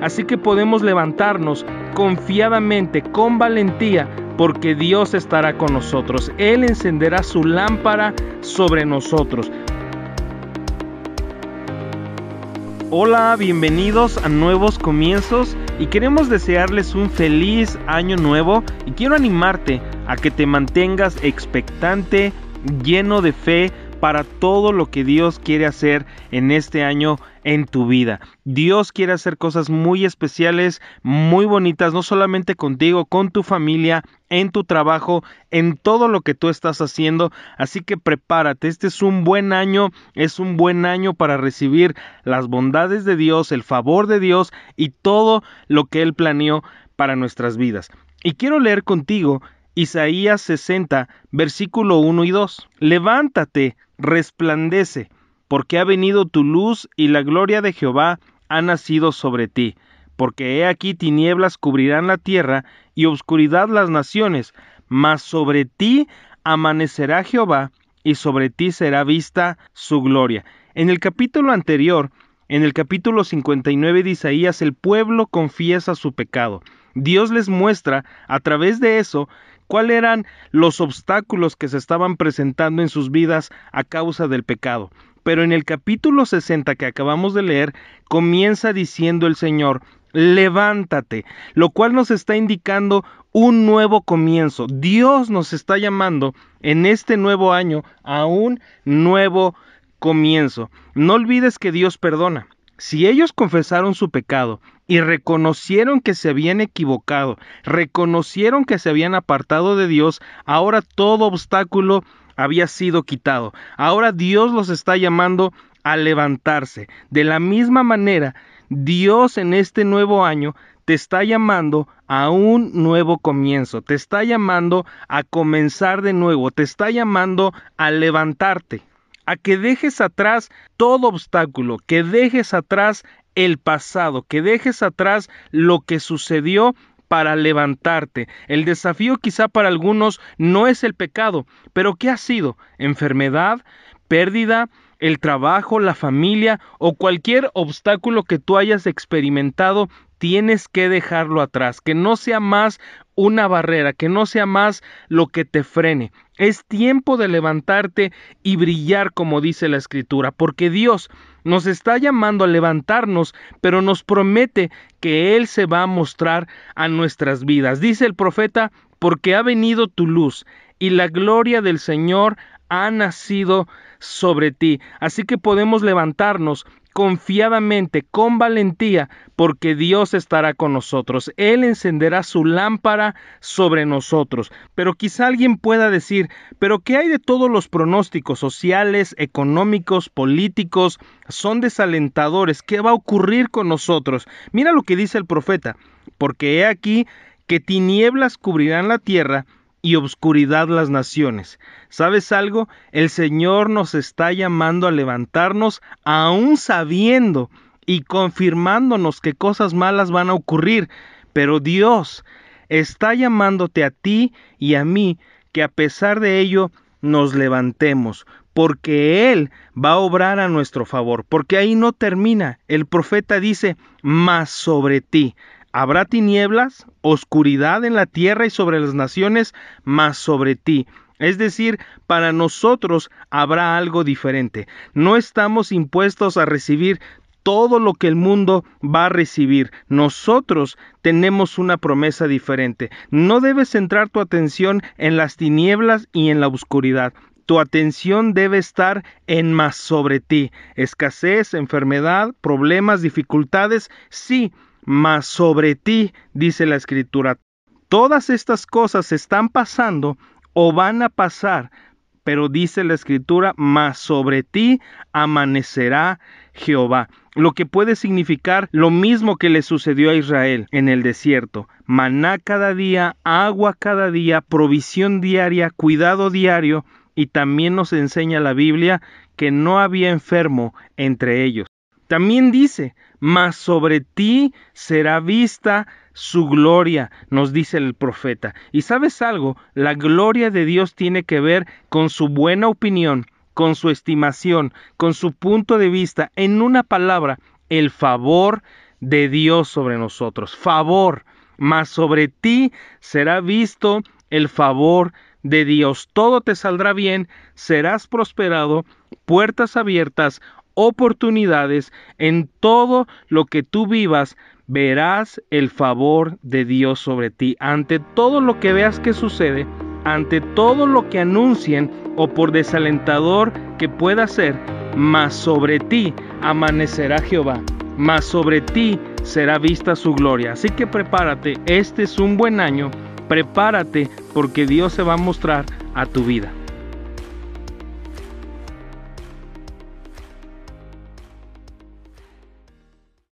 Así que podemos levantarnos confiadamente, con valentía, porque Dios estará con nosotros. Él encenderá su lámpara sobre nosotros. Hola, bienvenidos a Nuevos Comienzos y queremos desearles un feliz año nuevo y quiero animarte a que te mantengas expectante, lleno de fe, para todo lo que Dios quiere hacer en este año en tu vida. Dios quiere hacer cosas muy especiales, muy bonitas, no solamente contigo, con tu familia, en tu trabajo, en todo lo que tú estás haciendo. Así que prepárate, este es un buen año, es un buen año para recibir las bondades de Dios, el favor de Dios y todo lo que Él planeó para nuestras vidas. Y quiero leer contigo Isaías 60, versículo 1 y 2. Levántate, resplandece, porque ha venido tu luz y la gloria de Jehová ha nacido sobre ti. Porque he aquí tinieblas cubrirán la tierra y obscuridad las naciones, mas sobre ti amanecerá Jehová y sobre ti será vista su gloria. En el capítulo anterior, en el capítulo 59 de Isaías, el pueblo confiesa su pecado. Dios les muestra a través de eso cuáles eran los obstáculos que se estaban presentando en sus vidas a causa del pecado. Pero en el capítulo 60 que acabamos de leer, comienza diciendo el Señor, levántate, lo cual nos está indicando un nuevo comienzo. Dios nos está llamando en este nuevo año a un nuevo comienzo. No olvides que Dios perdona. Si ellos confesaron su pecado y reconocieron que se habían equivocado, reconocieron que se habían apartado de Dios, ahora todo obstáculo había sido quitado. Ahora Dios los está llamando a levantarse. De la misma manera, Dios en este nuevo año te está llamando a un nuevo comienzo, te está llamando a comenzar de nuevo, te está llamando a levantarte, a que dejes atrás todo obstáculo, que dejes atrás el pasado, que dejes atrás lo que sucedió para levantarte. El desafío quizá para algunos no es el pecado, pero ¿qué ha sido? ¿Enfermedad? ¿Pérdida? ¿El trabajo? ¿La familia? ¿O cualquier obstáculo que tú hayas experimentado? Tienes que dejarlo atrás, que no sea más una barrera, que no sea más lo que te frene. Es tiempo de levantarte y brillar como dice la escritura, porque Dios nos está llamando a levantarnos, pero nos promete que Él se va a mostrar a nuestras vidas. Dice el profeta, porque ha venido tu luz y la gloria del Señor ha nacido sobre ti. Así que podemos levantarnos confiadamente, con valentía, porque Dios estará con nosotros. Él encenderá su lámpara sobre nosotros. Pero quizá alguien pueda decir, pero ¿qué hay de todos los pronósticos sociales, económicos, políticos? Son desalentadores. ¿Qué va a ocurrir con nosotros? Mira lo que dice el profeta, porque he aquí que tinieblas cubrirán la tierra y obscuridad las naciones. ¿Sabes algo? El Señor nos está llamando a levantarnos aún sabiendo y confirmándonos que cosas malas van a ocurrir, pero Dios está llamándote a ti y a mí que a pesar de ello nos levantemos, porque Él va a obrar a nuestro favor, porque ahí no termina. El profeta dice, más sobre ti. Habrá tinieblas, oscuridad en la tierra y sobre las naciones, mas sobre ti. Es decir, para nosotros habrá algo diferente. No estamos impuestos a recibir todo lo que el mundo va a recibir. Nosotros tenemos una promesa diferente. No debes centrar tu atención en las tinieblas y en la oscuridad. Tu atención debe estar en más sobre ti. Escasez, enfermedad, problemas, dificultades, sí, mas sobre ti, dice la escritura. Todas estas cosas están pasando o van a pasar, pero dice la escritura, mas sobre ti amanecerá Jehová, lo que puede significar lo mismo que le sucedió a Israel en el desierto, maná cada día, agua cada día, provisión diaria, cuidado diario, y también nos enseña la Biblia que no había enfermo entre ellos. También dice, mas sobre ti será vista su gloria, nos dice el profeta. Y sabes algo, la gloria de Dios tiene que ver con su buena opinión, con su estimación, con su punto de vista, en una palabra, el favor de Dios sobre nosotros. Favor, mas sobre ti será visto el favor de Dios. Todo te saldrá bien, serás prosperado, puertas abiertas, oportunidades, en todo lo que tú vivas, verás el favor de Dios sobre ti. Ante todo lo que veas que sucede, ante todo lo que anuncien o por desalentador que pueda ser, mas sobre ti amanecerá Jehová, mas sobre ti será vista su gloria. Así que prepárate, este es un buen año, prepárate porque Dios se va a mostrar a tu vida.